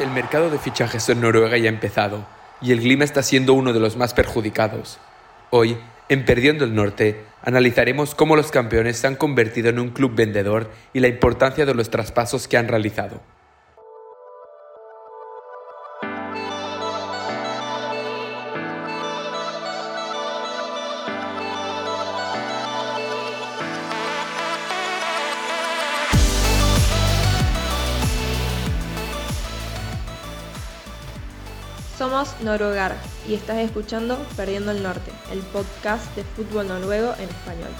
El mercado de fichajes en Noruega ya ha empezado y el Glima está siendo uno de los más perjudicados. Hoy, en Perdiendo el Norte, analizaremos cómo los campeones se han convertido en un club vendedor y la importancia de los traspasos que han realizado. Noruegar y estás escuchando Perdiendo el Norte, el podcast de fútbol noruego en español.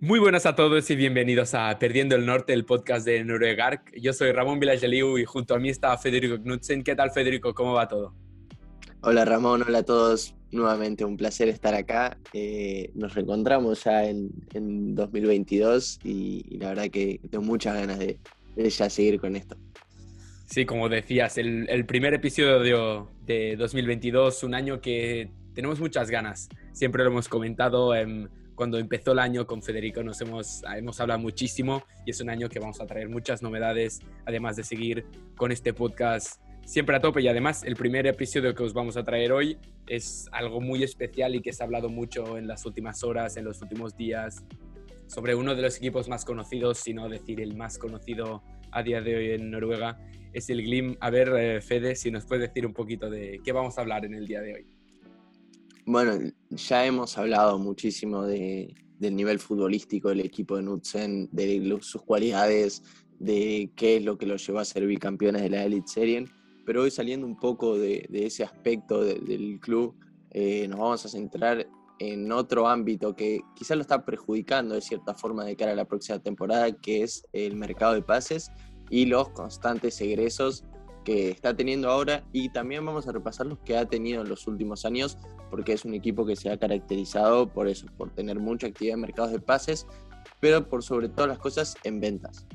Muy buenas a todos y bienvenidos a Perdiendo el Norte, el podcast de Noruegar. Yo soy Ramón Vilageliu y junto a mí está Federico Knudsen. ¿Qué tal, Federico? ¿Cómo va todo? Hola Ramón, hola a todos. Nuevamente un placer estar acá. Eh, nos reencontramos ya en, 2022 y, la verdad que tengo muchas ganas de, ya seguir con esto. Sí, como decías, el, primer episodio de 2022, un año que tenemos muchas ganas. Siempre lo hemos comentado. cuando empezó el año con Federico nos hemos, hemos hablado muchísimo y es un año que vamos a traer muchas novedades, además de seguir con este podcast siempre a tope y además el primer episodio que os vamos a traer hoy es algo muy especial y que se ha hablado mucho en las últimas horas, en los últimos días, sobre uno de los equipos más conocidos, si no decir el más conocido a día de hoy en Noruega, es el Glim. A ver, eh, Fede, si nos puedes decir un poquito de qué vamos a hablar en el día de hoy. Bueno, ya hemos hablado muchísimo de, del nivel futbolístico del equipo de Nutzen, de sus cualidades, de qué es lo que los llevó a ser bicampeones de la Elite Serie pero hoy saliendo un poco de, ese aspecto del club, eh, nos vamos a centrar en otro ámbito que quizás lo está perjudicando de cierta forma de cara a la próxima temporada, que es el mercado de pases y los constantes egresos que está teniendo ahora y también vamos a repasar los que ha tenido en los últimos años porque es un equipo que se ha caracterizado por eso, por tener mucha actividad en mercados de pases, pero por sobre todas las cosas en ventas.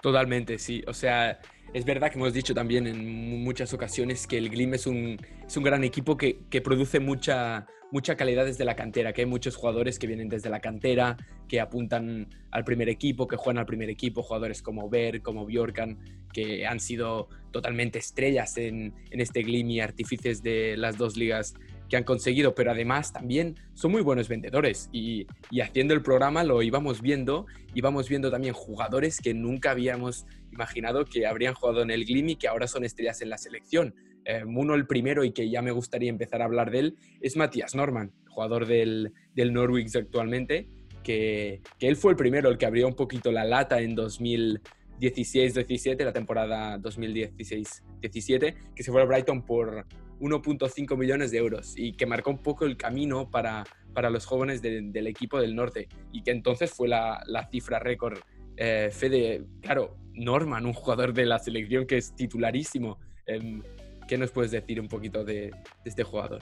Totalmente, sí. O sea, es verdad que hemos dicho también en muchas ocasiones que el Glim es un, es un gran equipo que, que, produce mucha, mucha calidad desde la cantera, que hay muchos jugadores que vienen desde la cantera, que apuntan al primer equipo, que juegan al primer equipo, jugadores como Ver, como Bjorkan, que han sido totalmente estrellas en, en este Glim y artífices de las dos ligas que han conseguido, pero además también son muy buenos vendedores y, y, haciendo el programa lo íbamos viendo, íbamos viendo también jugadores que nunca habíamos imaginado que habrían jugado en el Glim y que ahora son estrellas en la selección. Eh, uno el primero y que ya me gustaría empezar a hablar de él es Matías Norman, jugador del, del Norwich actualmente, que, que él fue el primero, el que abrió un poquito la lata en 2016-17, la temporada 2016-17, que se fue a Brighton por 1.5 millones de euros y que marcó un poco el camino para, para los jóvenes del equipo del norte y que entonces fue la, la cifra récord. Eh, Fede, claro, Norman, un jugador de la selección que es titularísimo. Em, ¿Qué nos puedes decir un poquito de, este jugador?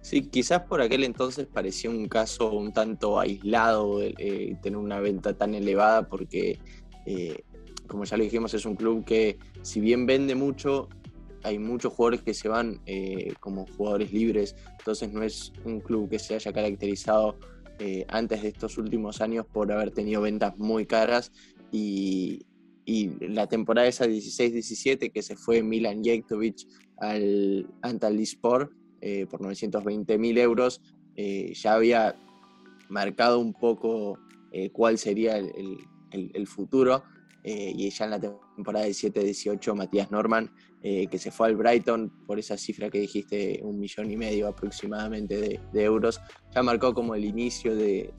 Sí, quizás por aquel entonces parecía un caso un tanto aislado eh, tener una venta tan elevada porque, eh, como ya lo dijimos, es un club que si bien vende mucho, hay muchos jugadores que se van eh, como jugadores libres, entonces no es un club que se haya caracterizado eh, antes de estos últimos años por haber tenido ventas muy caras y, la temporada esa 16-17 que se fue Milan Jektovic al Antalyaspor eh, por 920 mil euros, ya había marcado un poco cuál sería el futuro eh, y ya en la temporada 17-18 Matías Norman, eh, que se fue al Brighton por esa cifra que dijiste, un millón y medio aproximadamente de, euros, ya marcó como el inicio de,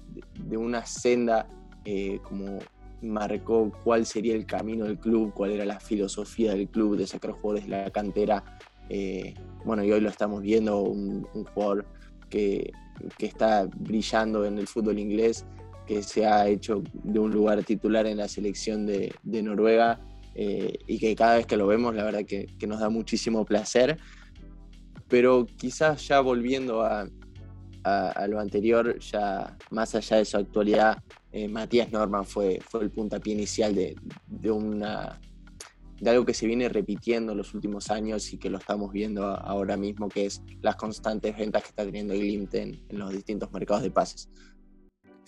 una senda, eh, como marcó cuál sería el camino del club, cuál era la filosofía del club de sacar jugadores de la cantera. bueno, y hoy lo estamos viendo, un, jugador que, que está brillando en el fútbol inglés que se ha hecho de un lugar titular en la selección de, Noruega eh, y que cada vez que lo vemos la verdad que, nos da muchísimo placer. Pero quizás ya volviendo a, lo anterior, ya más allá de su actualidad, eh, Matías Norman fue, fue el puntapié inicial de, una, de algo que se viene repitiendo en los últimos años y que lo estamos viendo ahora mismo, que es las constantes ventas que está teniendo el Glimt en, los distintos mercados de pases.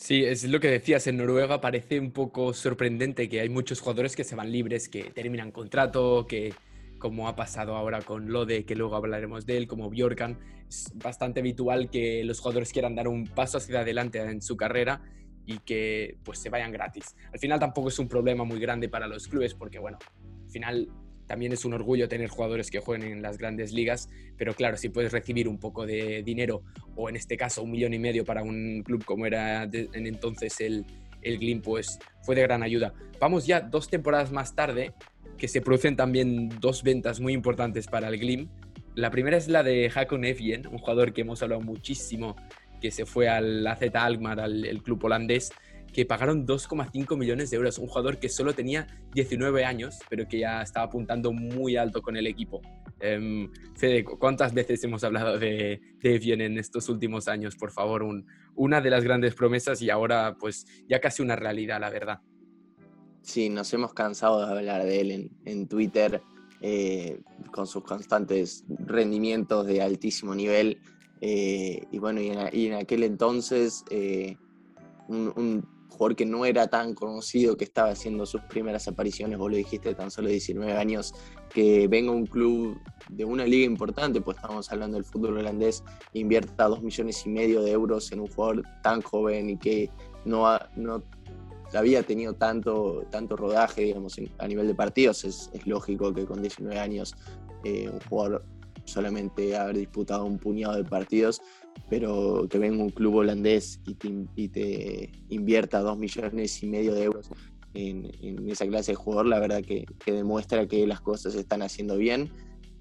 Sí, es lo que decías, en Noruega parece un poco sorprendente que hay muchos jugadores que se van libres, que terminan contrato, que como ha pasado ahora con Lode, que luego hablaremos de él, como Bjorkan, es bastante habitual que los jugadores quieran dar un paso hacia adelante en su carrera y que pues se vayan gratis. Al final tampoco es un problema muy grande para los clubes porque bueno, al final también es un orgullo tener jugadores que jueguen en las grandes ligas, pero claro, si puedes recibir un poco de dinero, o en este caso un millón y medio para un club como era en entonces el, el Glim, pues fue de gran ayuda. Vamos ya dos temporadas más tarde, que se producen también dos ventas muy importantes para el Glim. La primera es la de Hakon Evjen, un jugador que hemos hablado muchísimo, que se fue al AZ Alkmaar, al el club holandés, que pagaron 2,5 millones de euros. Un jugador que solo tenía 19 años, pero que ya estaba apuntando muy alto con el equipo. Eh, Fede, ¿cuántas veces hemos hablado de, de en estos últimos años? Por favor, una de las grandes promesas y ahora pues ya casi una realidad, la verdad. Sí, nos hemos cansado de hablar de él en, Twitter eh, con sus constantes rendimientos de altísimo nivel. Eh, y bueno, y en, aquel entonces eh, un porque no era tan conocido, que estaba haciendo sus primeras apariciones, vos lo dijiste, tan solo 19 años, que venga un club de una liga importante, pues estamos hablando del fútbol holandés, invierta dos millones y medio de euros en un jugador tan joven y que no, no había tenido tanto, tanto rodaje, digamos, a nivel de partidos, es, lógico que con 19 años eh, un jugador solamente haber disputado un puñado de partidos, pero que venga un club holandés y te, invierta dos millones y medio de euros en, esa clase de jugador, la verdad que, demuestra que las cosas se están haciendo bien.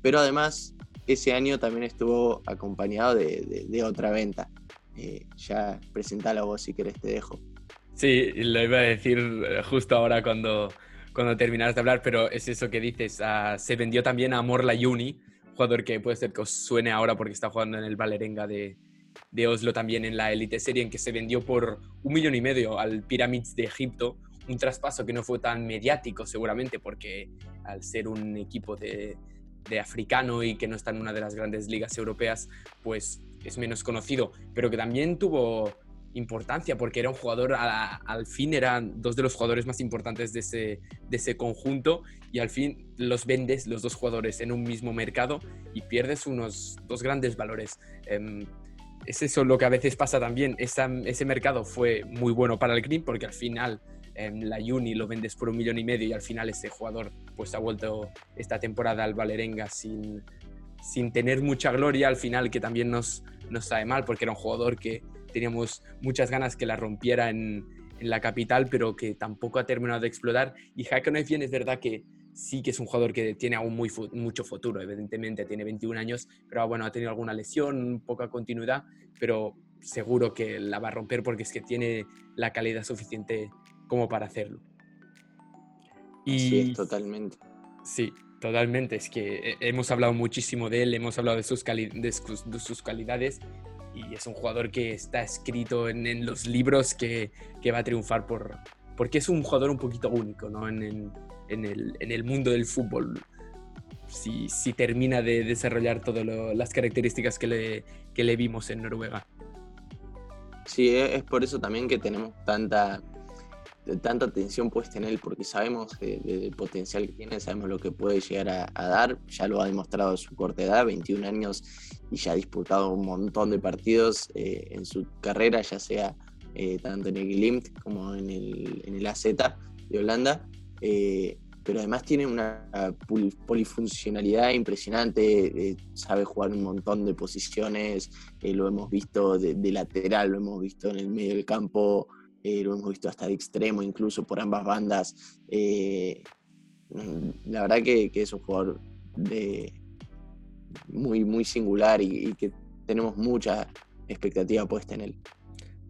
Pero además, ese año también estuvo acompañado de, otra venta. Eh, ya presentala vos si querés, te dejo. Sí, lo iba a decir eh, justo ahora cuando, cuando terminaste de hablar, pero es eso que dices. Ah, se vendió también a Morla Juni, jugador que puede ser que os suene ahora porque está jugando en el Valerenga de, de Oslo también en la Elite Serie, en que se vendió por un millón y medio al Pyramids de Egipto, un traspaso que no fue tan mediático seguramente porque al ser un equipo de, de africano y que no está en una de las grandes ligas europeas, pues es menos conocido, pero que también tuvo importancia porque era un jugador, al fin eran dos de los jugadores más importantes de ese, de ese conjunto y al fin los vendes los dos jugadores en un mismo mercado y pierdes unos dos grandes valores. Em, es eso lo que a veces pasa también. ese mercado fue muy bueno para el Green porque al final em, la Uni lo vendes por un millón y medio y al final ese jugador pues ha vuelto esta temporada al Valerenga sin, sin tener mucha gloria al final que también nos, nos sabe mal porque era un jugador que teníamos muchas ganas que la rompiera en, en la capital, pero que tampoco ha terminado de explotar. Y bien es verdad que sí que es un jugador que tiene aún muy, mucho futuro, evidentemente, tiene 21 años, pero bueno, ha tenido alguna lesión, poca continuidad, pero seguro que la va a romper porque es que tiene la calidad suficiente como para hacerlo. Y, sí, totalmente. Sí, totalmente. Es que hemos hablado muchísimo de él, hemos hablado de sus, de sus calidades y es un jugador que está escrito en, los libros que, que, va a triunfar por, porque es un jugador un poquito único ¿no? en, en, en, el, el, mundo del fútbol. Si, si termina de desarrollar todas las características que le, que le vimos en Noruega. Sí, es por eso también que tenemos tanta tanta atención puesta en él porque sabemos del potencial que tiene, sabemos lo que puede llegar a, dar, ya lo ha demostrado su corta edad, 21 años y ya ha disputado un montón de partidos eh, en su carrera, ya sea eh, tanto en el Glimt como en el, en el AZ de Holanda. Eh, pero además tiene una polifuncionalidad impresionante, sabe jugar un montón de posiciones, lo hemos visto de, de, lateral, lo hemos visto en el medio del campo, eh, lo hemos visto hasta de extremo, incluso por ambas bandas. Eh, mm, la verdad que, es un jugador de, muy, muy singular y, que tenemos mucha expectativa puesta en él.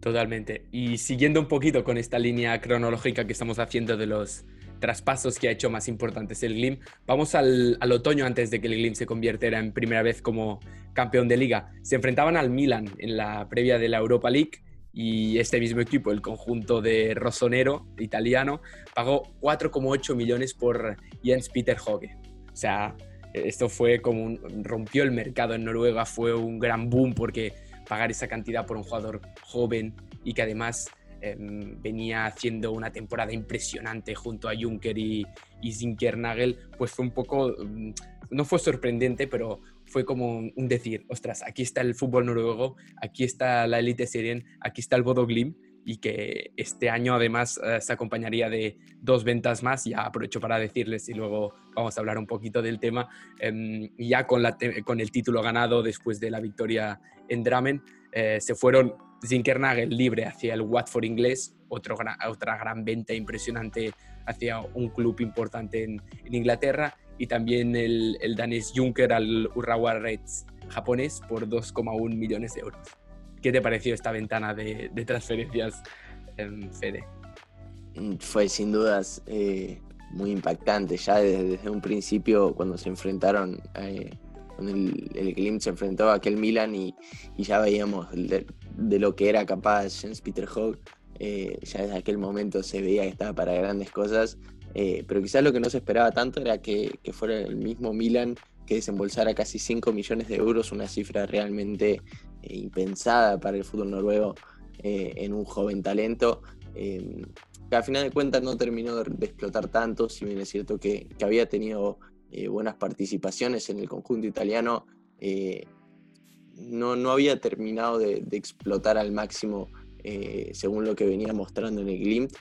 Totalmente. Y siguiendo un poquito con esta línea cronológica que estamos haciendo de los traspasos que ha hecho más importantes el Glim, vamos al, al otoño antes de que el Glim se convirtiera en primera vez como campeón de liga. Se enfrentaban al Milan en la previa de la Europa League y este mismo equipo, el conjunto de Rossonero, italiano, pagó 4,8 millones por Jens Peter Hoge. O sea, esto fue como un, rompió el mercado en Noruega, fue un gran boom porque pagar esa cantidad por un jugador joven y que además em, venía haciendo una temporada impresionante junto a Juncker y, y Zinkernagel, pues fue un poco, mm, no fue sorprendente, pero fue como un decir, ostras, aquí está el fútbol noruego, aquí está la Elite Serien, aquí está el Bodo Glim y que este año además eh, se acompañaría de dos ventas más. Ya aprovecho para decirles y luego vamos a hablar un poquito del tema. Em, ya con, la con el título ganado después de la victoria en Dramen, eh, se fueron Zinkernagel libre hacia el Watford inglés, otro otra gran venta impresionante hacia un club importante en Inglaterra y también el, el danés Juncker al Urawa Reds japonés por 2,1 millones de euros. ¿Qué te pareció esta ventana de, de transferencias, en Fede? Mm, fue sin dudas eh, muy impactante. Ya desde, un principio, cuando se enfrentaron, eh, cuando el, el se enfrentó a aquel Milan y, y ya veíamos de, de, lo que era capaz Jens Peter Hogg, eh, ya desde aquel momento se veía que estaba para grandes cosas. Eh, pero quizás lo que no se esperaba tanto era que, fuera el mismo Milan que desembolsara casi 5 millones de euros, una cifra realmente eh, impensada para el fútbol noruego eh, en un joven talento, que al final de cuentas no terminó de, explotar tanto, si bien es cierto que, había tenido buenas participaciones en el conjunto italiano, no, no, había terminado de, de explotar al máximo según lo que venía mostrando en el Glimt,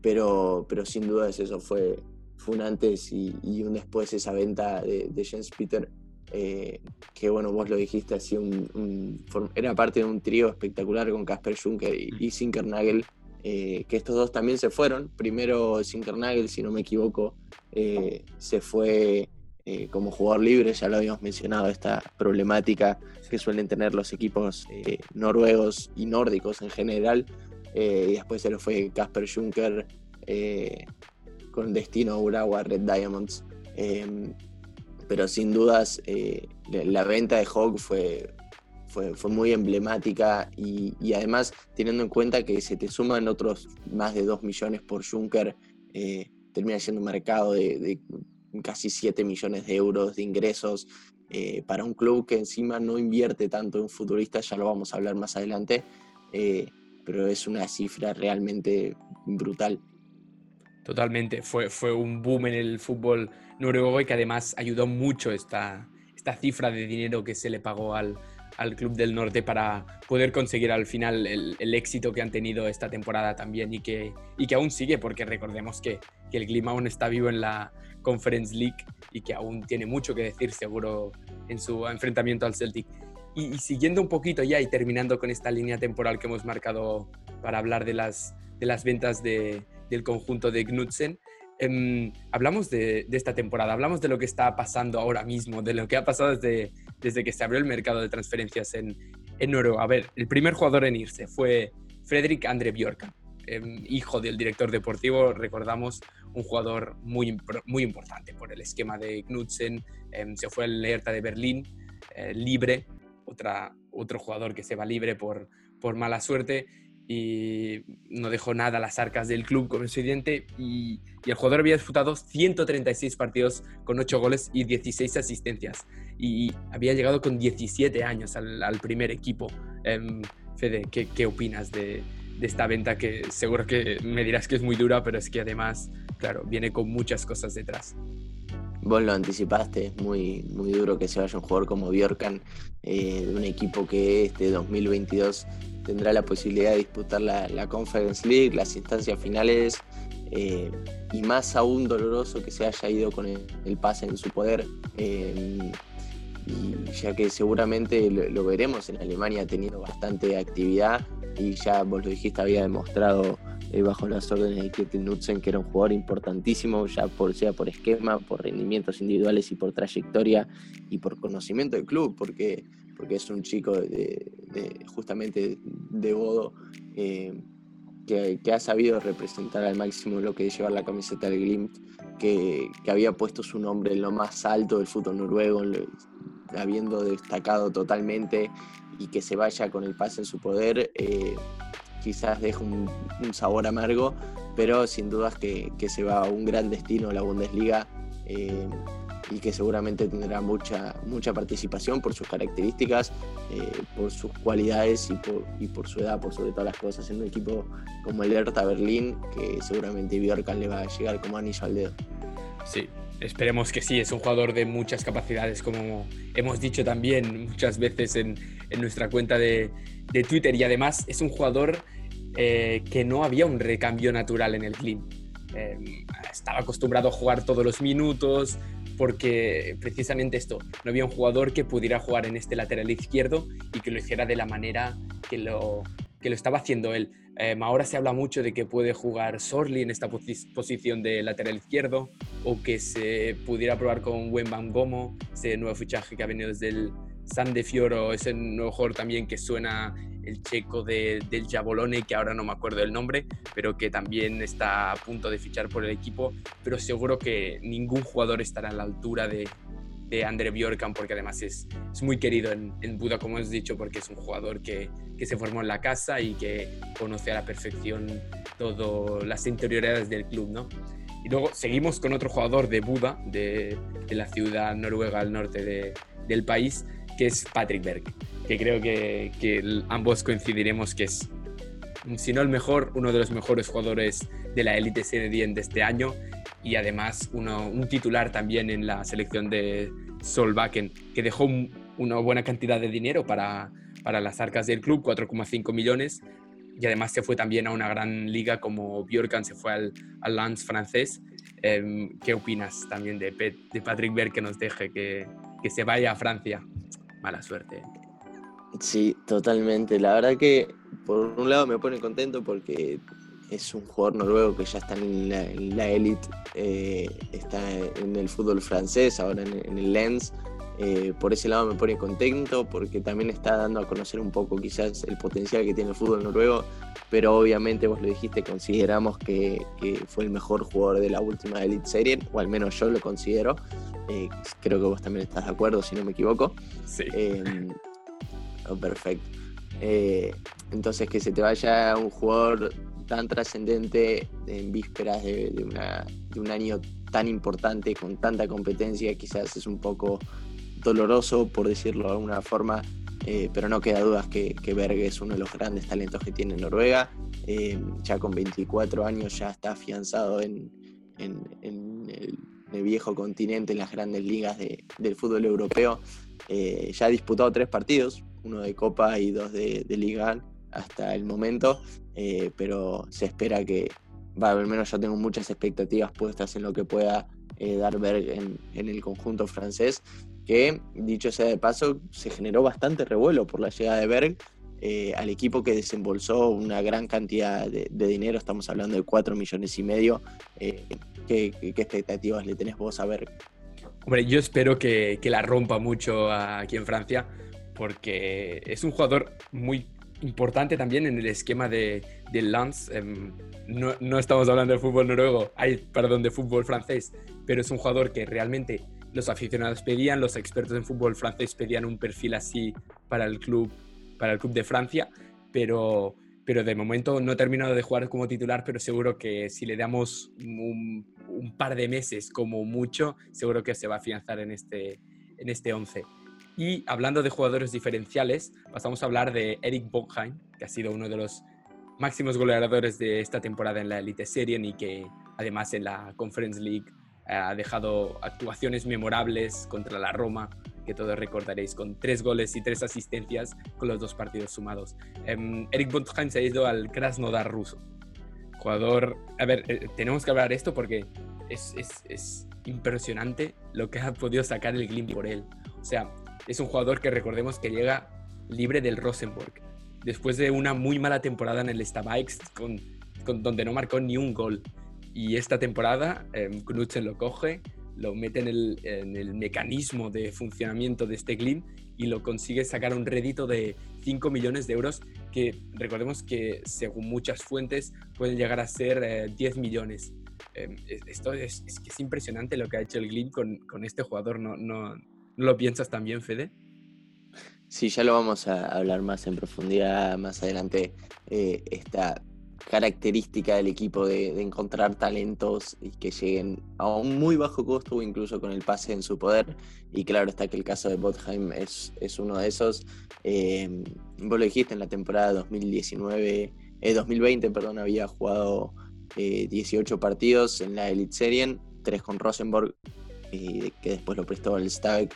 pero, pero sin dudas eso fue, fue un antes y, un después esa venta de, de Jens Peter, eh, que bueno, vos lo dijiste, así un, era parte de un trío espectacular con Casper Juncker y, y Sinkernagel, eh, que estos dos también se fueron. Primero Sinkernagel, si no me equivoco, eh, se fue como jugador libre, ya lo habíamos mencionado, esta problemática que suelen tener los equipos noruegos y nórdicos en general eh, y después se lo fue Casper Juncker eh, con destino a Urawa Red Diamonds. Em, pero sin dudas eh, la venta de Hawk fue, fue, fue muy emblemática y, además teniendo en cuenta que se te suman otros más de 2 millones por Juncker, termina siendo un mercado de, casi 7 millones de euros de ingresos para un club que encima no invierte tanto en futbolistas, ya lo vamos a hablar más adelante pero es una cifra realmente brutal. Totalmente, fue, fue un boom en el fútbol noruego y que además ayudó mucho esta, esta cifra de dinero que se le pagó al, al Club del Norte para poder conseguir al final el, el, éxito que han tenido esta temporada también y que, y que aún sigue, porque recordemos que, que el Clima aún está vivo en la Conference League y que aún tiene mucho que decir seguro en su enfrentamiento al Celtic. Y, siguiendo un poquito ya y terminando con esta línea temporal que hemos marcado para hablar de las, de las ventas de, del conjunto de Knudsen, em, hablamos de, de, esta temporada, hablamos de lo que está pasando ahora mismo, de lo que ha pasado desde, desde que se abrió el mercado de transferencias en, en Noruega. A ver, el primer jugador en irse fue Fredrik Andre Bjorkan, em, hijo del director deportivo, recordamos, un jugador muy, muy importante por el esquema de Knudsen, em, se fue al Hertha de Berlín, eh, libre, otra, otro jugador que se va libre por, por mala suerte y no dejó nada a las arcas del club como presidente y, y, el jugador había disputado 136 partidos con 8 goles y 16 asistencias y había llegado con 17 años al, al primer equipo. Um, Fede, ¿qué, ¿qué, opinas de, de, esta venta que seguro que me dirás que es muy dura, pero es que además, claro, viene con muchas cosas detrás? Vos lo anticipaste, es muy, muy duro que se vaya un jugador como Bjorkan eh, de un equipo que este 2022 tendrá la posibilidad de disputar la, la Conference League, las instancias finales, eh, y más aún doloroso que se haya ido con el, pase en su poder, eh, ya que seguramente lo, lo, veremos en Alemania ha tenido bastante actividad y ya vos lo dijiste, había demostrado eh, bajo las órdenes de Kjetil Knudsen, que era un jugador importantísimo, ya por, sea por esquema, por rendimientos individuales y por trayectoria y por conocimiento del club, porque, porque es un chico de, justamente de Bodo eh, que, que, ha sabido representar al máximo lo que es llevar la camiseta del Glimt, que, que había puesto su nombre en lo más alto del fútbol noruego, habiendo destacado totalmente y que se vaya con el pase en su poder. Eh, quizás deja un, sabor amargo, pero sin dudas que, que, se va a un gran destino la Bundesliga eh, y que seguramente tendrá mucha, mucha participación por sus características, eh, por sus cualidades y por, y por su edad, por sobre todas las cosas, en un equipo como el Hertha Berlín, que seguramente Bjorkan le va a llegar como anillo al dedo. Sí, esperemos que sí, es un jugador de muchas capacidades, como hemos dicho también muchas veces en, en nuestra cuenta de, de, Twitter, y además es un jugador eh, que no había un recambio natural en el Clean. Eh, estaba acostumbrado a jugar todos los minutos, porque precisamente esto, no había un jugador que pudiera jugar en este lateral izquierdo y que lo hiciera de la manera que lo, que lo estaba haciendo él. Em, ahora se habla mucho de que puede jugar Sorli en esta posición de lateral izquierdo o que se pudiera probar con Wembam Gomo, ese nuevo fichaje que ha venido desde el San de Fioro, ese nuevo jugador también que suena el checo del Jabolone, que ahora no me acuerdo del nombre, pero que también está a punto de fichar por el equipo, pero seguro que ningún jugador estará a la altura de, de Andre Bjorkan, porque además es, es muy querido en, en, Buda, como hemos dicho, porque es un jugador que, que, se formó en la casa y que conoce a la perfección todas las interioridades del club, ¿no? Y luego seguimos con otro jugador de Buda, de, de la ciudad noruega al norte de, del país, que es Patrick Berg, que creo que, ambos coincidiremos que es, si no el mejor, uno de los mejores jugadores de la élite Serie de este año y además uno, un titular también en la selección de Solbakken, que dejó una buena cantidad de dinero para, para las arcas del club, 4,5 millones, y además se fue también a una gran liga como Bjorkan se fue al, al Lens francés. Em, ¿Qué opinas también de, de Patrick Berg que nos deje que, que se vaya a Francia? Mala suerte. Sí, totalmente. La verdad que por un lado me pone contento porque es un jugador noruego que ya está en la élite, eh, está en el fútbol francés, ahora en, el Lens. Eh, por ese lado me pone contento porque también está dando a conocer un poco quizás el potencial que tiene el fútbol noruego, pero obviamente vos lo dijiste, consideramos que, fue el mejor jugador de la última Elite Serie, o al menos yo lo considero. Eh, creo que vos también estás de acuerdo, si no me equivoco. Sí. Oh, perfecto. entonces que se te vaya un jugador tan trascendente en vísperas de, un año tan importante, con tanta competencia, quizás es un poco doloroso, por decirlo de alguna forma, eh, pero no queda dudas que, que Berg es uno de los grandes talentos que tiene Noruega. Eh, ya con 24 años ya está afianzado en, el, viejo continente, en las grandes ligas del fútbol europeo. Eh, ya ha disputado tres partidos, uno de Copa y dos de, de Liga hasta el momento, pero se espera que, va, al menos yo tengo muchas expectativas puestas en lo que pueda dar Berg en, el conjunto francés, que dicho sea de paso, se generó bastante revuelo por la llegada de Berg. Eh, al equipo que desembolsó una gran cantidad de, dinero, estamos hablando de 4 millones y medio. ¿qué, expectativas le tenés vos a Berg? Hombre, yo espero que, que la rompa mucho aquí en Francia, porque es un jugador muy importante también en el esquema de, del Lens. Em, no, no, estamos hablando de fútbol noruego, hay, perdón, de fútbol francés, pero es un jugador que realmente los aficionados pedían, los expertos en fútbol francés pedían un perfil así para el club, para el club de Francia, pero, pero de momento no ha terminado de jugar como titular, pero seguro que si le damos un, un par de meses como mucho, seguro que se va a afianzar en este, en este 11. Y hablando de jugadores diferenciales, pasamos a hablar de Eric Bockheim, que ha sido uno de los máximos goleadores de esta temporada en la Elite Serie y que además en la Conference League ha dejado actuaciones memorables contra la Roma, que todos recordaréis, con tres goles y tres asistencias con los dos partidos sumados. Em, Eric Bockheim se ha ido al Krasnodar ruso. Jugador, a ver, eh, tenemos que hablar de esto porque es, es, es impresionante lo que ha podido sacar el Glim por él. O sea, es un jugador que recordemos que llega libre del Rosenborg. Después de una muy mala temporada en el Stabikes, con, donde no marcó ni un gol. Y esta temporada eh, lo coge, lo mete en el, mecanismo de funcionamiento de este Glim y lo consigue sacar un rédito de 5 millones de euros que recordemos que según muchas fuentes pueden llegar a ser 10 eh, millones. Em, esto es, es, es, impresionante lo que ha hecho el Glim con, este jugador. No, no, ¿No lo piensas también, Fede? Sí, ya lo vamos a hablar más en profundidad más adelante. Eh, característica del equipo de, encontrar talentos y que lleguen a un muy bajo costo o incluso con el pase en su poder. Y claro está que el caso de Botheim es, es uno de esos. Eh, vos lo dijiste en la temporada 2019, 2020, eh, perdón, había jugado 18 partidos en la Elite Serien, 3 con Rosenborg, que después lo prestó al Stag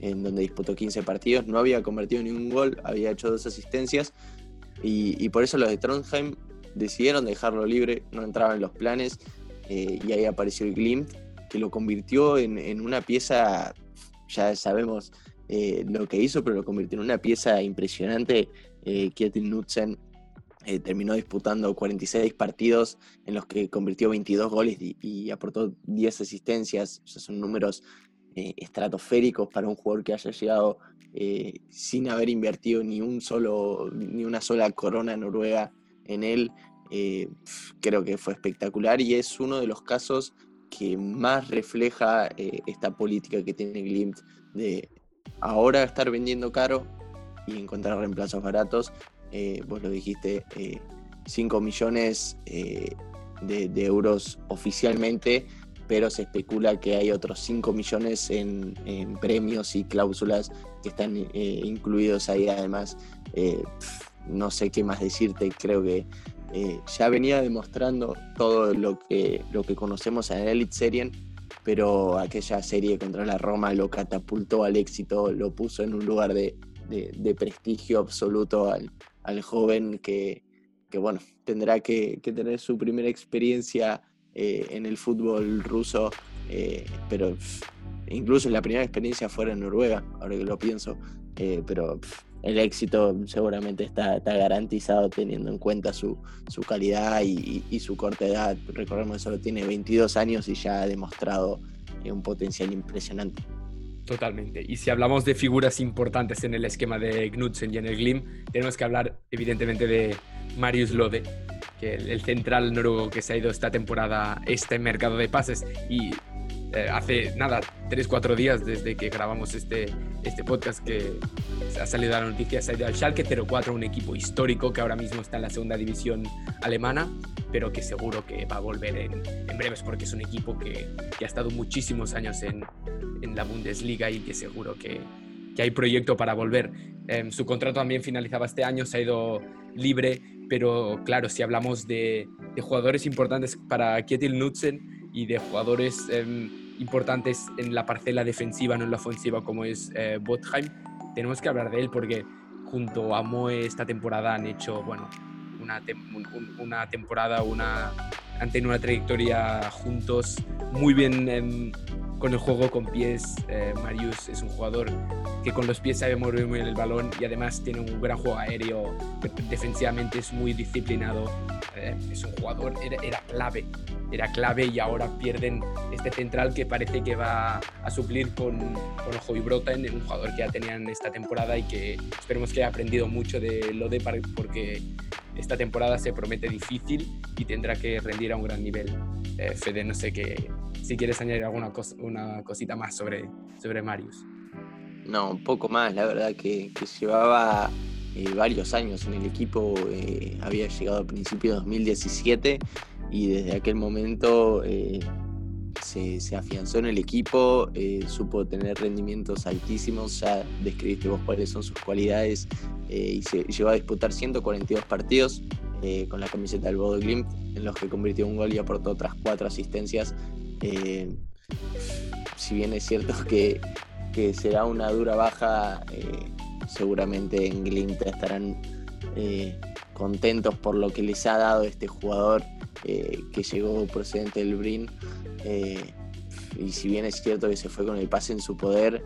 en donde disputó 15 partidos, no había convertido ni un gol, había hecho dos asistencias y, por eso los de Trondheim decidieron dejarlo libre, no entraba en los planes eh, y ahí apareció el Glimt que lo convirtió en, una pieza, ya sabemos eh, lo que hizo, pero lo convirtió en una pieza impresionante. Eh, Kjetil Knudsen eh, terminó disputando 46 partidos en los que convirtió 22 goles y, aportó 10 asistencias. O son números estratosféricos para un jugador que haya llegado sin haber invertido ni un solo, ni una sola corona noruega en él. Eh, creo que fue espectacular y es uno de los casos que más refleja esta política que tiene Glimt de ahora estar vendiendo caro y encontrar reemplazos baratos. vos lo dijiste, 5 millones de, euros oficialmente pero se especula que hay otros 5 millones en, premios y cláusulas que están eh, incluidos ahí. Además, eh, no sé qué más decirte, creo que eh, ya venía demostrando todo lo que, lo que conocemos en el Elite Serien, pero aquella serie contra la Roma lo catapultó al éxito, lo puso en un lugar de, prestigio absoluto al, joven que, bueno, tendrá que, que tener su primera experiencia eh, en el fútbol ruso, eh, pero incluso la primera experiencia fuera en Noruega, ahora que lo pienso, pero el éxito seguramente está, garantizado teniendo en cuenta su, calidad y, su corta edad. Recordemos que solo tiene 22 años y ya ha demostrado un potencial impresionante. Totalmente. Y si hablamos de figuras importantes en el esquema de Knudsen y en el Glim, tenemos que hablar evidentemente de Marius Lode, que el, central noruego que se ha ido esta temporada, este mercado de pases. Y eh, hace nada, 3-4 días desde que grabamos este, este podcast que ha salido la noticia, se ha ido al Schalke 04, un equipo histórico que ahora mismo está en la segunda división alemana, pero que seguro que va a volver en, en breves porque es un equipo que, que, ha estado muchísimos años en, en la Bundesliga y que seguro que, que hay proyecto para volver. Em, su contrato también finalizaba este año, se ha ido libre, pero claro, si hablamos de, jugadores importantes para Kjetil Knudsen y de jugadores em, importantes en la parcela defensiva, no en la ofensiva, como es eh, Botheim, tenemos que hablar de él porque junto a Moe esta temporada han hecho, bueno, una, una temporada, una, han tenido una trayectoria juntos muy bien em, con el juego con pies. Eh, Marius es un jugador que con los pies sabe mover muy bien el balón y además tiene un gran juego aéreo. Defensivamente es muy disciplinado. Eh, es un jugador, era, clave, era clave y ahora pierden este central que parece que va a suplir con, con Ojo y Broten, un jugador que ya tenían esta temporada y que esperemos que haya aprendido mucho de lo de porque esta temporada se promete difícil y tendrá que rendir a un gran nivel. Eh, Fede, no sé qué, si quieres añadir alguna cosa, una cosita más sobre, sobre Marius. No, un poco más, la verdad que, llevaba eh, varios años en el equipo, eh, había llegado a principios de 2017 y desde aquel momento eh, se, afianzó en el equipo, supo tener rendimientos altísimos, ya describiste vos cuáles son sus cualidades y se llegó a disputar 142 partidos con la camiseta del Bodo Glimt, en los que convirtió un gol y aportó otras cuatro asistencias eh, si bien es cierto que, será una dura baja, eh, seguramente en Glint estarán eh, contentos por lo que les ha dado este jugador que llegó procedente del Brin. y si bien es cierto que se fue con el pase en su poder,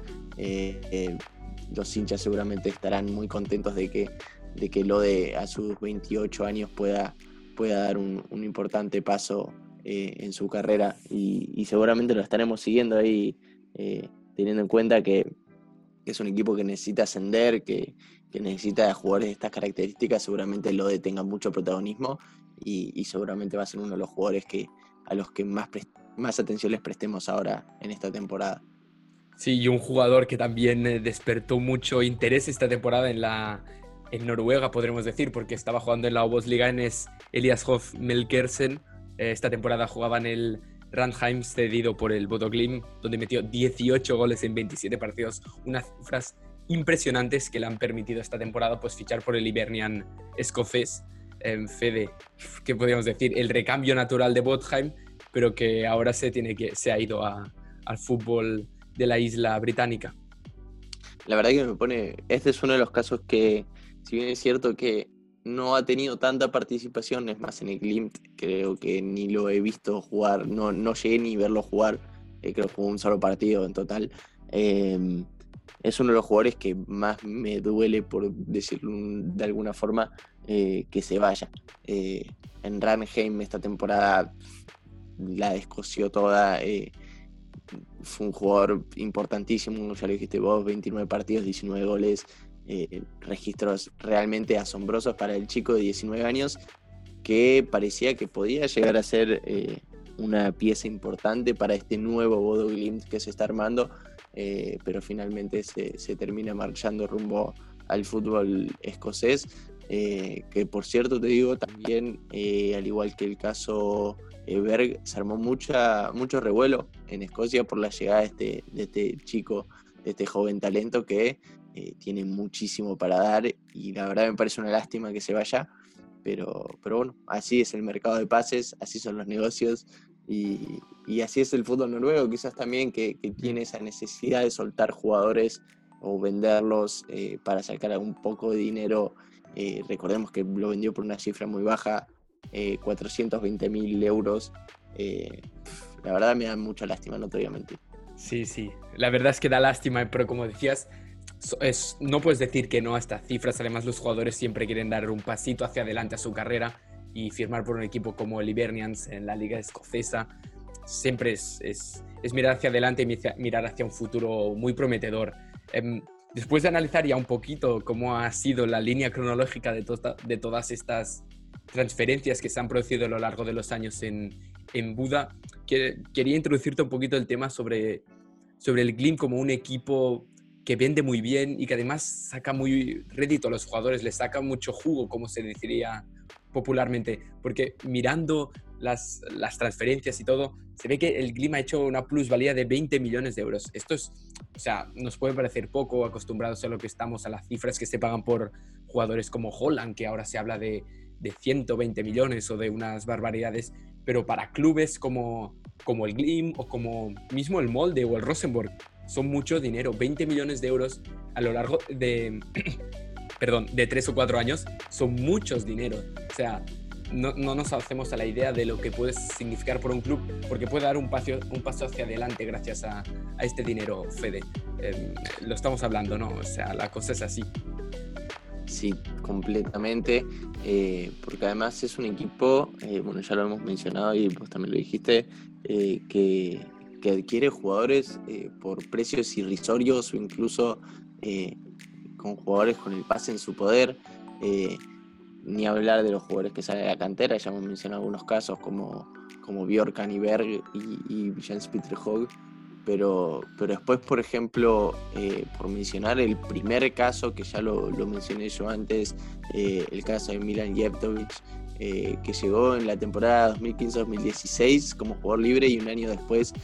los hinchas seguramente estarán muy contentos de que, de que lo de a sus 28 años pueda, pueda dar un importante paso eh, en su carrera y, seguramente lo estaremos siguiendo ahí, eh, teniendo en cuenta que, es un equipo que necesita ascender, que, necesita jugadores de estas características, seguramente lo tenga mucho protagonismo y, seguramente va a ser uno de los jugadores que, a los que más, más atención les prestemos ahora en esta temporada. Sí, y un jugador que también eh, despertó mucho interés esta temporada en la en Noruega, podremos decir, porque estaba jugando en la Liga es Elias Hoff Melkersen. Esta temporada jugaba en el Randheim cedido por el Bodo donde metió 18 goles en 27 partidos, unas cifras impresionantes que le han permitido esta temporada pues, fichar por el Hibernian escocés. En Fede, ¿qué podríamos decir? El recambio natural de Botheim, pero que ahora se, tiene que, se ha ido al fútbol de la isla británica. La verdad que me pone, este es uno de los casos que, si bien es cierto que no ha tenido tanta participación, es más en el Glimt, creo que ni lo he visto jugar, no, no llegué ni verlo jugar, eh, creo que jugó un solo partido en total. Eh, es uno de los jugadores que más me duele, por decirlo de alguna forma, eh, que se vaya. Eh, en Ranheim esta temporada la descoció toda. Fue un jugador importantísimo, ya lo dijiste vos, 29 partidos, 19 goles, registros realmente asombrosos para el chico de 19 años que parecía que podía llegar a ser una pieza importante para este nuevo Bodo Glimt que se está armando eh, pero finalmente se, termina marchando rumbo al fútbol escocés, eh, que por cierto te digo también, eh, al igual que el caso Berg, se armó mucha, mucho revuelo en Escocia por la llegada de este, de este chico, de este joven talento que tiene muchísimo para dar y la verdad me parece una lástima que se vaya. Pero, pero bueno, así es el mercado de pases, así son los negocios, y, así es el fútbol noruego, quizás también que, tiene esa necesidad de soltar jugadores o venderlos eh, para sacar un poco de dinero. Eh, recordemos que lo vendió por una cifra muy baja, 420 eh, mil euros. la verdad me da mucha lástima, no te voy a mentir. Sí, sí, la verdad es que da lástima, pero como decías, no puedes decir que no a estas cifras. Además, los jugadores siempre quieren dar un pasito hacia adelante a su carrera y firmar por un equipo como el Hibernians en la liga escocesa siempre es, es, mirar hacia adelante y mirar hacia un futuro muy prometedor. Em, después de analizar ya un poquito cómo ha sido la línea cronológica de, de todas estas transferencias que se han producido a lo largo de los años en, en Buda, quería introducirte un poquito el tema sobre, sobre el Glim como un equipo que vende muy bien y que además saca muy rédito a los jugadores, le saca mucho jugo, como se deciría popularmente, porque mirando las, las transferencias y todo, se ve que el Glim ha hecho una plusvalía de 20 millones de euros. Esto es, o sea, nos puede parecer poco acostumbrados a lo que estamos, a las cifras que se pagan por jugadores como Holland, que ahora se habla de, de 120 millones o de unas barbaridades, pero para clubes como, como el Glim o como mismo el Molde o el Rosenborg, son mucho dinero, 20 millones de euros a lo largo de, perdón, de tres o cuatro años, son muchos dinero. O sea, no, no, nos hacemos a la idea de lo que puede significar por un club, porque puede dar un paso, un paso hacia adelante gracias a, a este dinero, Fede. Em, lo estamos hablando, ¿no? O sea, la cosa es así. Sí, completamente, eh, porque además es un equipo, eh, bueno, ya lo hemos mencionado y también lo dijiste, eh, que, que, adquiere jugadores por precios irrisorios o incluso con jugadores con el pase en su poder. Eh, ni hablar de los jugadores que salen de la cantera, ya hemos mencionado algunos casos como, como Bjorkan y Berg y, Jens Peter Hogg, pero, pero después, por ejemplo, eh, por mencionar el primer caso, que ya lo, lo mencioné yo antes, eh, el caso de Milan Jevtovic, que llegó en la temporada 2015-2016 como jugador libre y un año después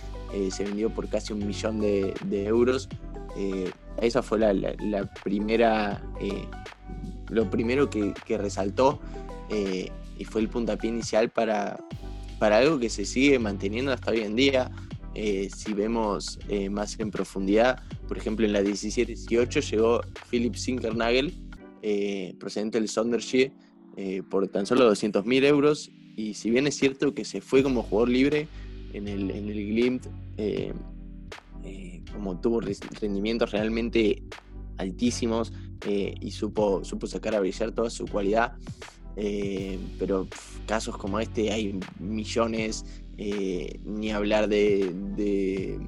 se vendió por casi un millón de, de euros esa fue la, primera, eh, lo primero que, resaltó eh, y fue el puntapié inicial para, para algo que se sigue manteniendo hasta hoy en día. Eh, si vemos más en profundidad, por ejemplo, en la 17-18 llegó Philip Sinkernagel, procedente del Sondershire, por tan solo 200.000 euros. Y si bien es cierto que se fue como jugador libre en el, en el Glimt, como tuvo rendimientos realmente altísimos eh, y supo, supo sacar a brillar toda su cualidad. Eh, pero casos como este hay millones, eh, ni hablar de, de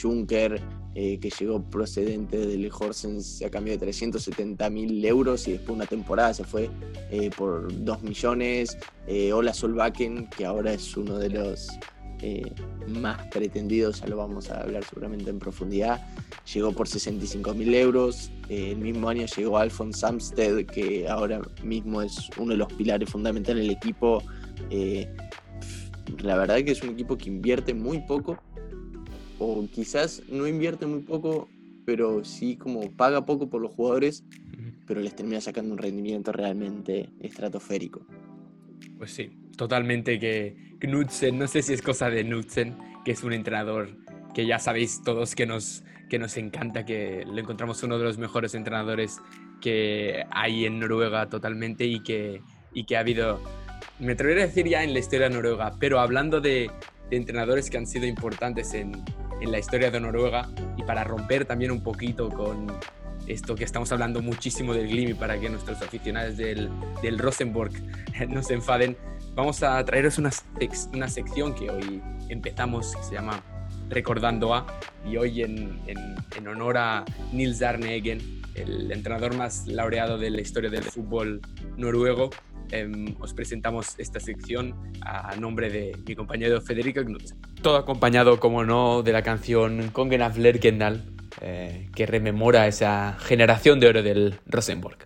Juncker, que llegó procedente del Horsens a cambio de 370 mil euros y después una temporada se fue por 2 millones. Ola Solbakken, que ahora es uno de los eh, más pretendidos, ya lo vamos a hablar seguramente en profundidad. Llegó por 65 mil euros. Eh, el mismo año llegó Alphonse Samsted, que ahora mismo es uno de los pilares fundamentales del equipo. Eh, la verdad que es un equipo que invierte muy poco, o quizás no invierte muy poco, pero sí como paga poco por los jugadores, pero les termina sacando un rendimiento realmente estratosférico. Pues sí, totalmente que Knudsen, no sé si es cosa de Knudsen, que es un entrenador que ya sabéis todos que nos, que nos encanta, que le encontramos uno de los mejores entrenadores que hay en Noruega totalmente y que, y que ha habido, me atrevería a decir ya en la historia de Noruega, pero hablando de, de entrenadores que han sido importantes en, en la historia de Noruega y para romper también un poquito con esto que estamos hablando muchísimo del Glimi para que nuestros aficionados del, del Rosenborg no se enfaden, vamos a traeros una, una sección que hoy empezamos que se llama Recordando a y hoy en, en, en honor a Nils Arne Eggen, el entrenador más laureado de la historia del fútbol noruego, eh, os presentamos esta sección a nombre de mi compañero Federico Knudsen. Todo acompañado, como no, de la canción Kongen af Lerkendal, eh, que rememora esa generación de oro del Rosenborg.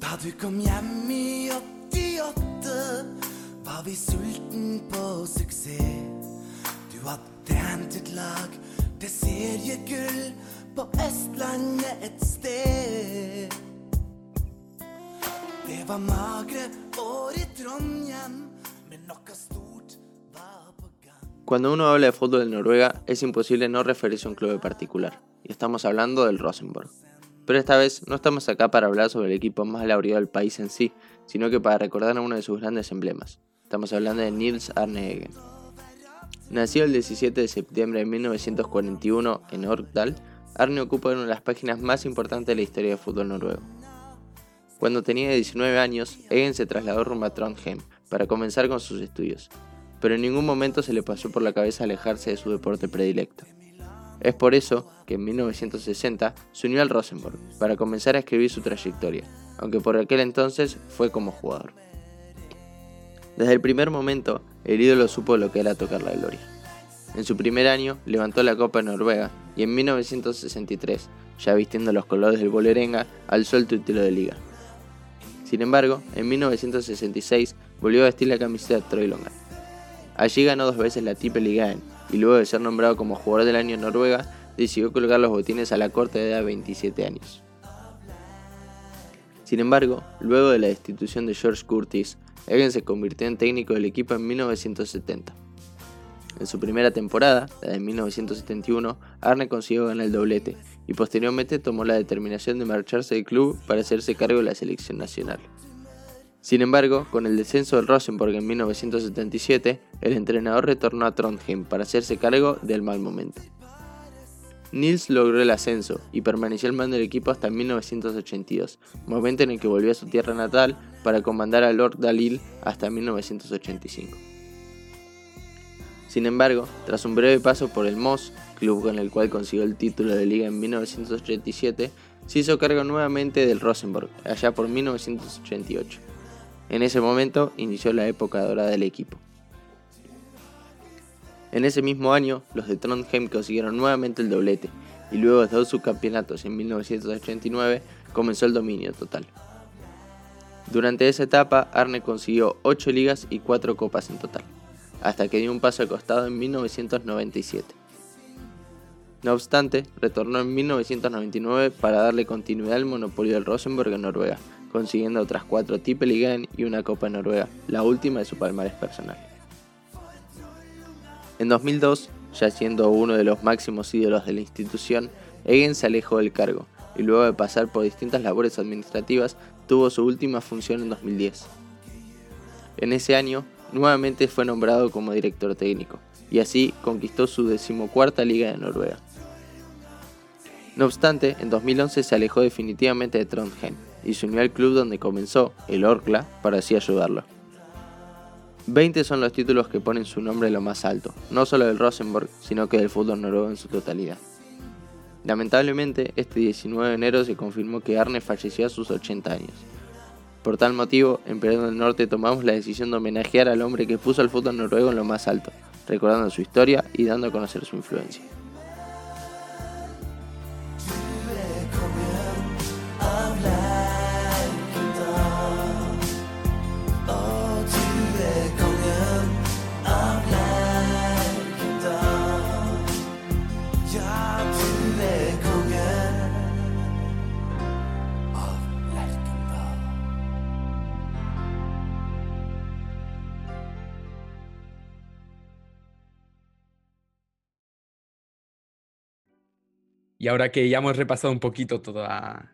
Da du kom hjem i 88, var vi sulten på et var Cuando uno habla de fútbol en Noruega, es imposible no referirse a un club en particular, y estamos hablando del Rosenborg. Pero esta vez no estamos acá para hablar sobre el equipo más laureado del país en sí, sino que para recordar a uno de sus grandes emblemas. Estamos hablando de Nils Arne Eggen. Nacido el 17 de septiembre de 1941 en Orkdal, Arne ocupa una de las páginas más importantes de la historia del fútbol noruego. Cuando tenía 19 años, Eggen se trasladó rumbo a Trondheim para comenzar con sus estudios, pero en ningún momento se le pasó por la cabeza alejarse de su deporte predilecto. Es por eso que en 1960 se unió al Rosenborg para comenzar a escribir su trayectoria, aunque por aquel entonces fue como jugador. Desde el primer momento, el ídolo supo lo que era tocar la gloria. En su primer año levantó la Copa de Noruega y en 1963, ya vistiendo los colores del Bolerenga, alzó el título de liga. Sin embargo, en 1966 volvió a vestir la camiseta de Troilonga. Allí ganó dos veces la Triple Liga y luego de ser nombrado como jugador del año en Noruega, decidió colgar los botines a la corta edad de 27 años. Sin embargo, luego de la destitución de George Curtis, Eggen se convirtió en técnico del equipo en 1970. En su primera temporada, la de 1971, Arne consiguió ganar el doblete y posteriormente tomó la determinación de marcharse del club para hacerse cargo de la selección nacional. Sin embargo, con el descenso del Rosenborg en 1977, el entrenador retornó a Trondheim para hacerse cargo del mal momento. Nils logró el ascenso y permaneció al mando del equipo hasta 1982, momento en el que volvió a su tierra natal para comandar al Lord Dalil hasta 1985. Sin embargo, tras un breve paso por el Moss, club con el cual consiguió el título de liga en 1987, se hizo cargo nuevamente del Rosenborg, allá por 1988. En ese momento inició la época dorada del equipo. En ese mismo año, los de Trondheim consiguieron nuevamente el doblete, y luego de dos subcampeonatos en 1989 comenzó el dominio total. Durante esa etapa, Arne consiguió 8 ligas y 4 copas en total, hasta que dio un paso al costado en 1997. No obstante, retornó en 1999 para darle continuidad al monopolio del Rosenborg en Noruega, consiguiendo otras 4 Tippeligaen y una Copa Noruega, la última de su palmarés personal. En 2002, ya siendo uno de los máximos ídolos de la institución, Eggen se alejó del cargo y luego de pasar por distintas labores administrativas tuvo su última función en 2010. En ese año, nuevamente fue nombrado como director técnico y así conquistó su decimocuarta liga de Noruega. No obstante, en 2011 se alejó definitivamente de Trondheim y se unió al club donde comenzó, el Orkla, para así ayudarlo. 20 son los títulos que ponen su nombre lo más alto, no solo del Rosenborg, sino que del fútbol noruego en su totalidad. Lamentablemente, este 19 de enero se confirmó que Arne falleció a sus 80 años. Por tal motivo, en Perú del Norte tomamos la decisión de homenajear al hombre que puso al fútbol noruego en lo más alto, recordando su historia y dando a conocer su influencia. Y ahora que ya hemos repasado un poquito todas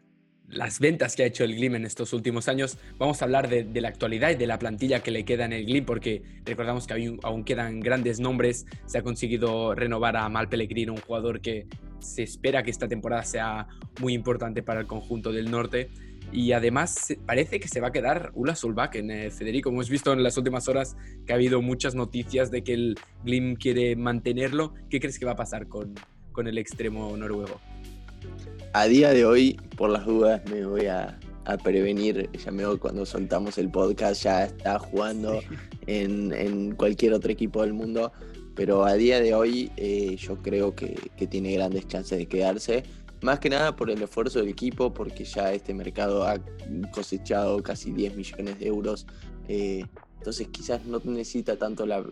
las ventas que ha hecho el Glim en estos últimos años, vamos a hablar de, la actualidad y de la plantilla que le queda en el Glim, porque recordamos que aún quedan grandes nombres. Se ha conseguido renovar a Mal Pellegrino, un jugador que se espera que esta temporada sea muy importante para el conjunto del norte. Y además parece que se va a quedar Ula Solbach en eh, Federico. Hemos visto en las últimas horas que ha habido muchas noticias de que el Glim quiere mantenerlo. ¿Qué crees que va a pasar con, con el extremo noruego? A día de hoy, por las dudas, me voy a, prevenir. Ya me cuando soltamos el podcast, ya está jugando en, cualquier otro equipo del mundo. Pero a día de hoy, eh, yo creo que, tiene grandes chances de quedarse. Más que nada por el esfuerzo del equipo, porque ya este mercado ha cosechado casi 10 millones de euros. Eh, entonces quizás no necesita tanto la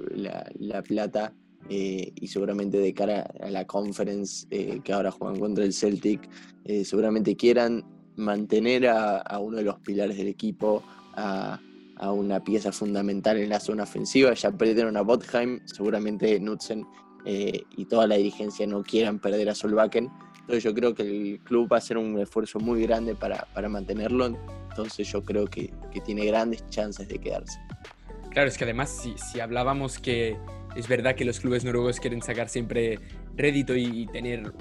plata eh, y seguramente de cara a la conference eh, que ahora juegan contra el Celtic, eh, seguramente quieran mantener a, uno de los pilares del equipo, a, una pieza fundamental en la zona ofensiva. Ya perdieron a Botheim, seguramente Knudsen y toda la dirigencia no quieran perder a Solbakken. Entonces yo creo que el club va a hacer un esfuerzo muy grande para, para mantenerlo. Entonces yo creo que, que, tiene grandes chances de quedarse. Claro, es que además si, si hablábamos que es verdad que los clubes noruegos quieren sacar siempre rédito y, tener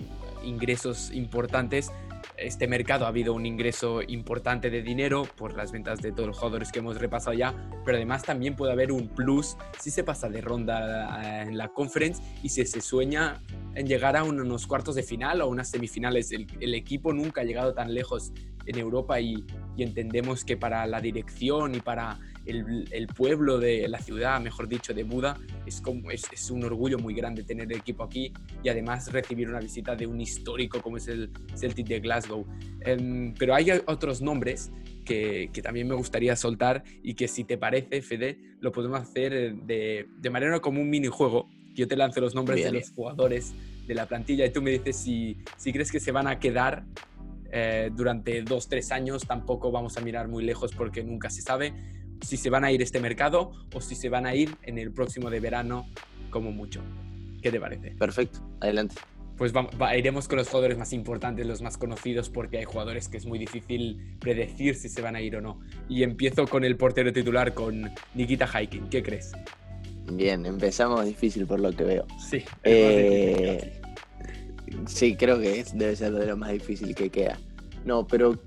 ingresos importantes. Este mercado ha habido un ingreso importante de dinero por las ventas de todos los jugadores que hemos repasado ya, pero además también puede haber un plus si se pasa de ronda eh, en la conference y si se sueña en llegar a unos cuartos de final o unas semifinales. El, equipo nunca ha llegado tan lejos en Europa y entendemos que para la dirección y para el, pueblo de la ciudad, mejor dicho, de Buda, es, como, es, es, un orgullo muy grande tener el equipo aquí y además recibir una visita de un histórico como es el Celtic de Glasgow. Em, pero hay otros nombres que, que, también me gustaría soltar y que si te parece, Fede, lo podemos hacer de, de manera como un minijuego. Yo te lanzo los nombres de los jugadores de la plantilla y tú me dices si, si crees que se van a quedar eh, durante dos, tres años. Tampoco vamos a mirar muy lejos porque nunca se sabe si se van a ir este mercado o si se van a ir en el próximo de verano como mucho. ¿Qué te parece? Perfecto, adelante. Pues iremos con los jugadores más importantes, los más conocidos, porque hay jugadores que es muy difícil predecir si se van a ir o no. Y empiezo con el portero titular, con Nikita Haikin. ¿Qué crees? Bien, empezamos difícil por lo que veo. Sí. Eh, sí, creo que debe ser de lo más difícil que queda. No, pero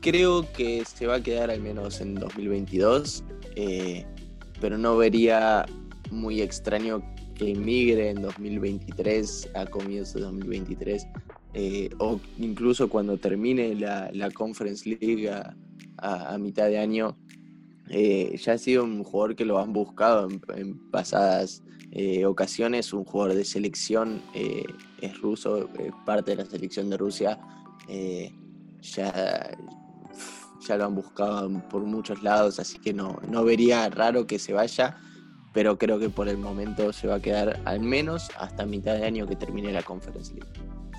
creo que se va a quedar al menos en 2022, eh, pero no vería muy extraño que emigre en 2023, a comienzos de 2023, eh, o incluso cuando termine la, Conference League a, mitad de año. Eh, ya ha sido un jugador que lo han buscado en, pasadas ocasiones, un jugador de selección, es ruso, es parte de la selección de Rusia. ya, ya lo han buscado por muchos lados, así que no, no vería raro que se vaya, pero creo que por el momento se va a quedar al menos hasta mitad de año que termine la Conference League.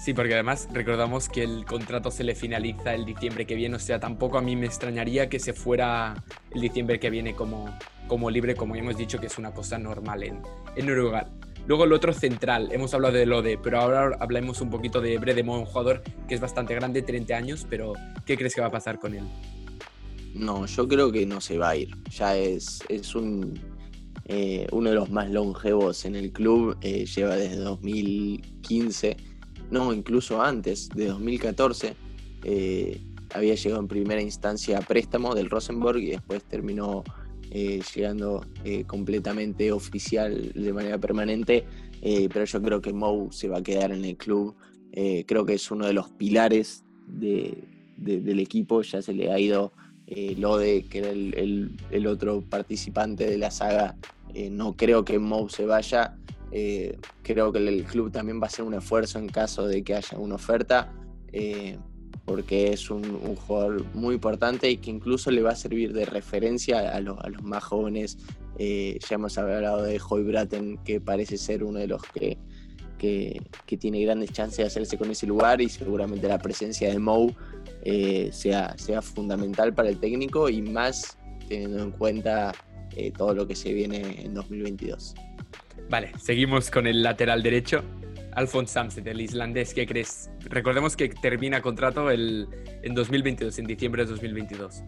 Sí, porque además recordamos que el contrato se le finaliza el diciembre que viene, o sea, tampoco a mí me extrañaría que se fuera el diciembre que viene como, como libre, como hemos dicho que es una cosa normal en, en Uruguay. Luego el otro central, hemos hablado de Lode, pero ahora hablemos un poquito de Bredemo, un jugador que es bastante grande, 30 años, pero ¿qué crees que va a pasar con él? No, yo creo que no se va a ir. Ya es, es un, eh, uno de los más longevos en el club. Eh, lleva desde 2015, no, incluso antes, de 2014. Eh, había llegado en primera instancia a préstamo del Rosenborg y después terminó llegando completamente oficial de manera permanente. pero yo creo que Mou se va a quedar en el club Eh, creo que es uno de los pilares de- de- del equipo. Ya se le ha ido eh, Lode, que era el, el- otro participante de la saga. Eh, no creo que Mou se vaya. Eh, creo que el club también va a hacer un esfuerzo en caso de que haya una oferta. Porque es un, un jugador muy importante y que incluso le va a servir de referencia a los, a los más jóvenes. Eh, ya hemos hablado de Hoy Braten, que parece ser uno de los que, que, que tiene grandes chances de hacerse con ese lugar y seguramente la presencia de Mou eh, sea, sea fundamental para el técnico y más teniendo en cuenta eh, todo lo que se viene en 2022. Vale, seguimos con el lateral derecho. Alphonse Samset, el islandés, ¿qué crees? Recordemos que termina contrato el, en 2022, en diciembre de 2022.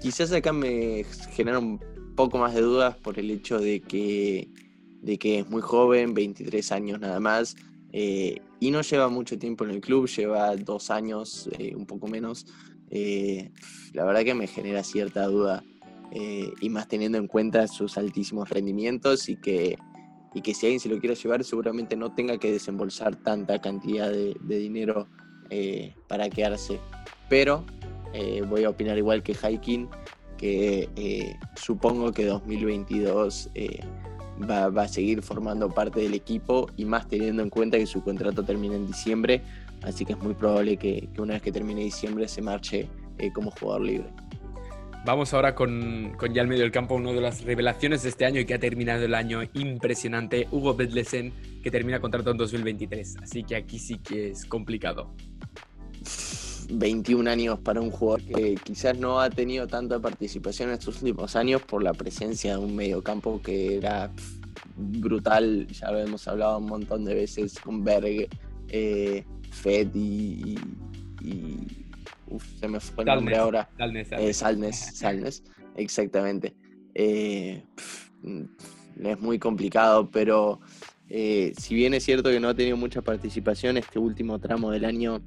Quizás acá me genera un poco más de dudas por el hecho de que, de que es muy joven, 23 años nada más, eh, y no lleva mucho tiempo en el club, lleva dos años, eh, un poco menos. Eh, la verdad que me genera cierta duda, y más teniendo en cuenta sus altísimos rendimientos y que, y que si alguien se lo quiere llevar seguramente no tenga que desembolsar tanta cantidad de, dinero eh, para quedarse. Pero eh, voy a opinar igual que Haikin, que eh, supongo que 2022 eh, va, va a seguir formando parte del equipo y más teniendo en cuenta que su contrato termina en diciembre, así que es muy probable que, una vez que termine diciembre se marche como jugador libre. Vamos ahora con, con ya el medio del campo, una de las revelaciones de este año y que ha terminado el año impresionante, Hugo Bedlesen, que termina contrato en 2023. Así que aquí sí que es complicado. 21 años para un jugador que quizás no ha tenido tanta participación en estos últimos años por la presencia de un mediocampo que era brutal, ya lo hemos hablado un montón de veces con Berg, eh, Fed y- uf, se me fue el Salnes, nombre ahora. Salnes, Eh, Salnes. Exactamente. Eh, mm, es muy complicado, pero eh, si bien es cierto que no ha tenido mucha participación este último tramo del año,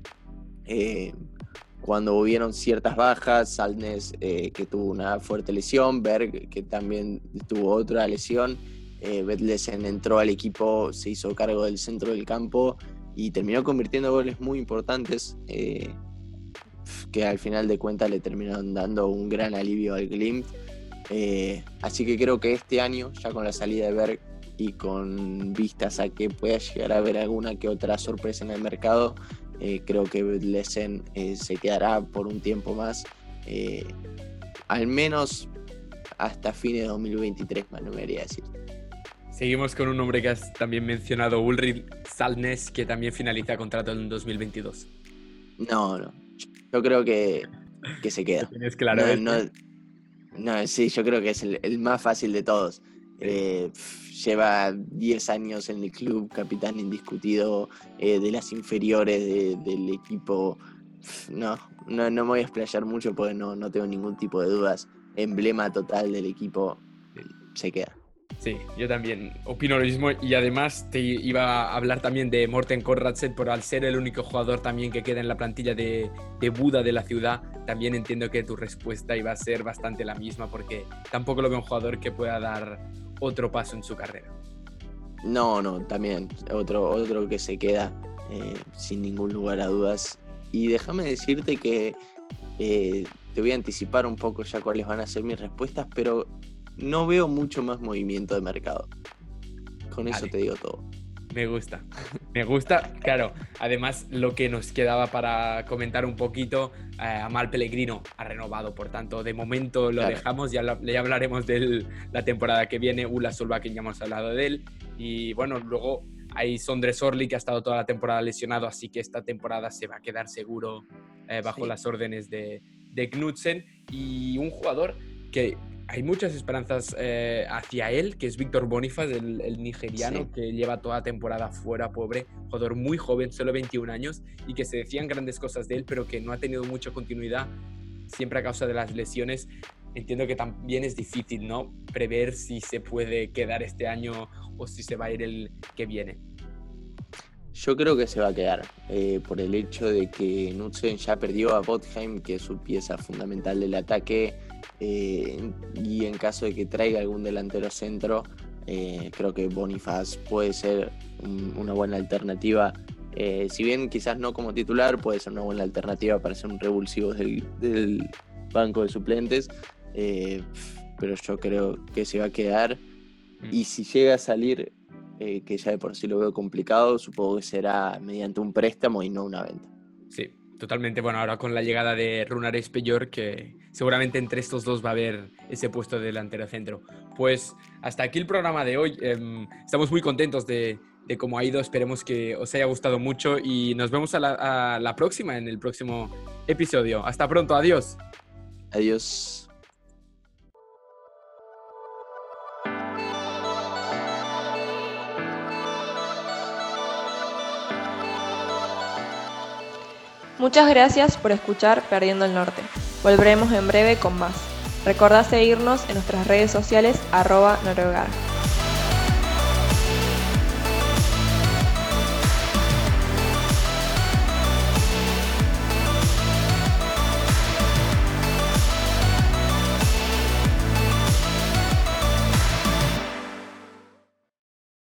cuando hubieron ciertas bajas, Salnes que tuvo una fuerte lesión, Berg que también tuvo otra lesión, eh, Bedlesen entró al equipo, se hizo cargo del centro del campo y terminó convirtiendo goles muy importantes. eh, que al final de cuentas le terminaron dando un gran alivio al Glimt. Eh, así que creo que este año, ya con la salida de Berg y con vistas a que pueda llegar a haber alguna que otra sorpresa en el mercado, eh, creo que Lesen se quedará por un tiempo más, eh, al menos hasta fines de 2023, me animaría a decir. Seguimos con un nombre que has también mencionado, Ulrich Salnes, que también finaliza contrato en 2022. No, no. Yo creo que, que se queda. Tienes claro. no, no, no, sí, yo creo que es el, el más fácil de todos. Eh, lleva 10 años en el club, capitán indiscutido eh, de las inferiores de- del equipo. No, no, no me voy a explayar mucho porque no, no tengo ningún tipo de dudas. Emblema total del equipo, se queda. Sí, yo también opino lo mismo y además te iba a hablar también de Morten Konradsen por al ser el único jugador también que queda en la plantilla de, de Buda de la ciudad, también entiendo que tu respuesta iba a ser bastante la misma porque tampoco lo veo un jugador que pueda dar otro paso en su carrera. No, no, también otro, otro que se queda eh, sin ningún lugar a dudas. Y déjame decirte que eh, te voy a anticipar un poco ya cuáles van a ser mis respuestas, pero no veo mucho más movimiento de mercado. Con eso te digo todo. Me gusta, me gusta, claro. Además, lo que nos quedaba para comentar un poquito, eh, Amal Pellegrino ha renovado, por tanto, de momento lo Claro. dejamos, ya, la- ya hablaremos de la temporada que viene, Ula Solbakken ya hemos hablado de él, y bueno, luego hay Sondre Sorli que ha estado toda la temporada lesionado, así que esta temporada se va a quedar seguro eh, bajo Sí. las órdenes de, de Knudsen, y un jugador que hay muchas esperanzas eh, hacia él, que es Víctor Bonifaz, el, el nigeriano, Sí. que lleva toda temporada fuera, pobre, jugador muy joven, solo 21 años, y que se decían grandes cosas de él, pero que no ha tenido mucha continuidad, siempre a causa de las lesiones. Entiendo que también es difícil, ¿no? Prever si se puede quedar este año o si se va a ir el que viene. Yo creo que se va a quedar eh, por el hecho de que Knudsen ya perdió a Botheim, que es su pieza fundamental del ataque, eh, y en caso de que traiga algún delantero centro, eh, creo que Bonifaz puede ser un- una buena alternativa si bien quizás no como titular, puede ser una buena alternativa para ser un revulsivo del, del banco de suplentes, pero yo creo que se va a quedar. Mm. Y si llega a salir, eh, que ya de por sí lo veo complicado, supongo que será mediante un préstamo y no una venta. Sí, totalmente. Bueno, ahora con la llegada de Runar Espellor, que seguramente entre estos dos va a haber ese puesto de delantero centro. Pues hasta aquí el programa de hoy. Em, estamos muy contentos de, de cómo ha ido. Esperemos que os haya gustado mucho y nos vemos a la, a la próxima, en el próximo episodio. Hasta pronto, adiós. Adiós. Muchas gracias por escuchar Perdiendo el Norte. Volveremos en breve con más. Recordá seguirnos en nuestras redes sociales arroba noruegar.